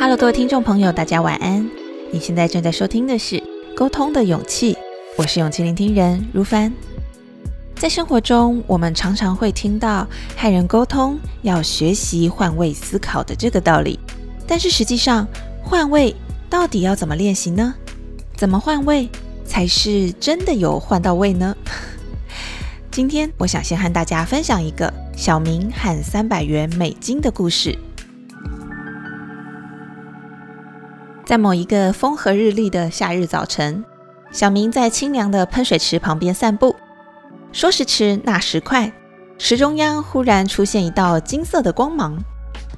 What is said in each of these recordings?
Hello，各位听众朋友，大家晚安。你现在正在收听的是《沟通的勇气》，我是勇气聆听人如凡。在生活中，我们常常会听到和人沟通要学习换位思考的这个道理，但是实际上，换位到底要怎么练习呢？怎么换位才是真的有换到位呢？今天我想先和大家分享一个小明和三百元美金的故事。在某一个风和日丽的夏日早晨，小明在清凉的喷水池旁边散步。说时迟，那时快，池中央忽然出现一道金色的光芒，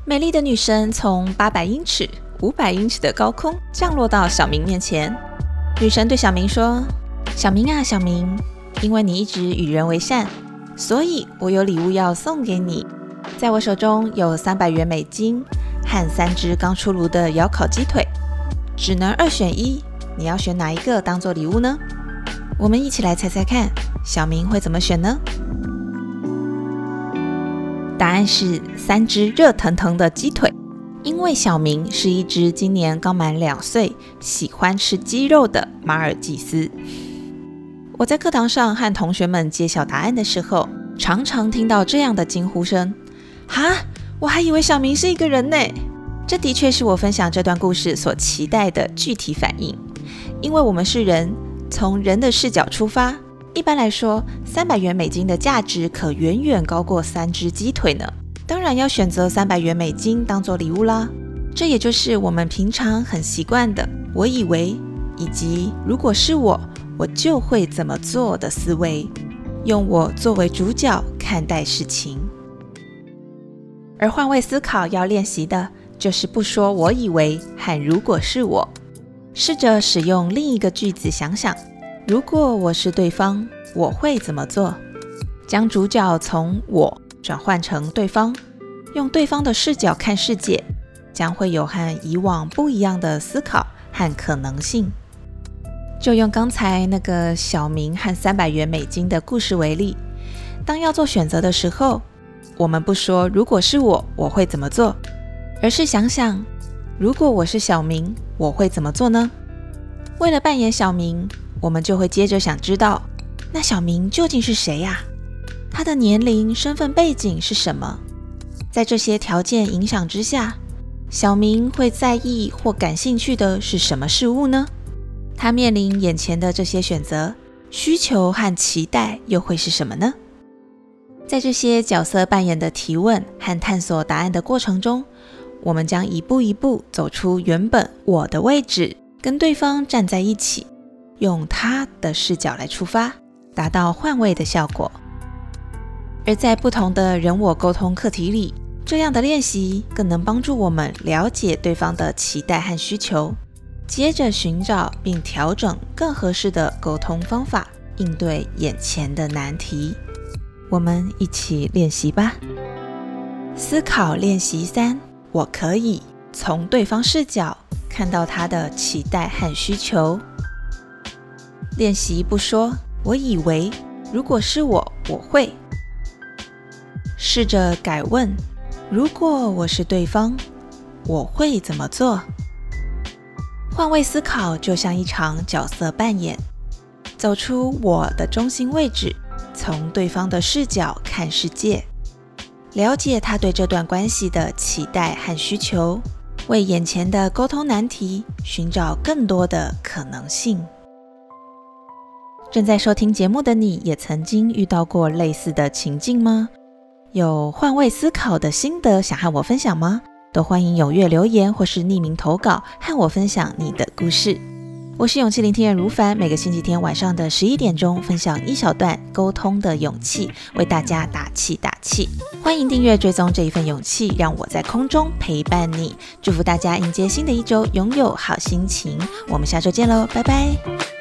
美丽的女神从八百英尺、五百英尺的高空降落到小明面前。女神对小明说：“小明啊，小明，因为你一直与人为善，所以我有礼物要送给你。在我手中有三百元美金和三只刚出炉的窑烤鸡腿。”只能二选一，你要选哪一个当做礼物呢？我们一起来猜猜看，小明会怎么选呢？答案是三只热腾腾的鸡腿，因为小明是一只今年刚满两岁、喜欢吃鸡肉的马尔济斯。我在课堂上和同学们揭晓答案的时候，常常听到这样的惊呼声：“哈，我还以为小明是一个人呢！”这的确是我分享这段故事所期待的具体反应，因为我们是人，从人的视角出发。一般来说，三百元美金的价值可远远高过三只鸡腿呢，当然要选择三百元美金当做礼物啦。这也就是我们平常很习惯的“我以为”以及“如果是我，我就会怎么做”的思维，用我作为主角看待事情。而换位思考要练习的。就是不说“我以为”和“如果是我”，试着使用另一个句子想想：如果我是对方，我会怎么做？将主角从我转换成对方，用对方的视角看世界，将会有和以往不一样的思考和可能性。就用刚才那个小明和三百元美金的故事为例，当要做选择的时候，我们不说“如果是我，我会怎么做”。而是想想，如果我是小明，我会怎么做呢？为了扮演小明，我们就会接着想知道，那小明究竟是谁呀？他的年龄、身份背景是什么？在这些条件影响之下，小明会在意或感兴趣的是什么事物呢？他面临眼前的这些选择，需求和期待又会是什么呢？在这些角色扮演的提问和探索答案的过程中。我们将一步一步走出原本我的位置，跟对方站在一起，用他的视角来出发，达到换位的效果。而在不同的人我沟通课题里，这样的练习更能帮助我们了解对方的期待和需求，接着寻找并调整更合适的沟通方法，应对眼前的难题。我们一起练习吧。思考练习三。我可以从对方视角看到他的期待和需求。练习不说，我以为如果是我，我会试着改问：如果我是对方，我会怎么做？换位思考就像一场角色扮演，走出我的中心位置，从对方的视角看世界。了解他对这段关系的期待和需求，为眼前的沟通难题寻找更多的可能性。正在收听节目的你，也曾经遇到过类似的情境吗？有换位思考的心得想和我分享吗？都欢迎踊跃留言或是匿名投稿，和我分享你的故事。我是勇气聆听人如凡，每个星期天晚上的十一点钟，分享一小段沟通的勇气，为大家打气打气。欢迎订阅追踪这一份勇气，让我在空中陪伴你。祝福大家迎接新的一周，拥有好心情。我们下周见喽，拜拜。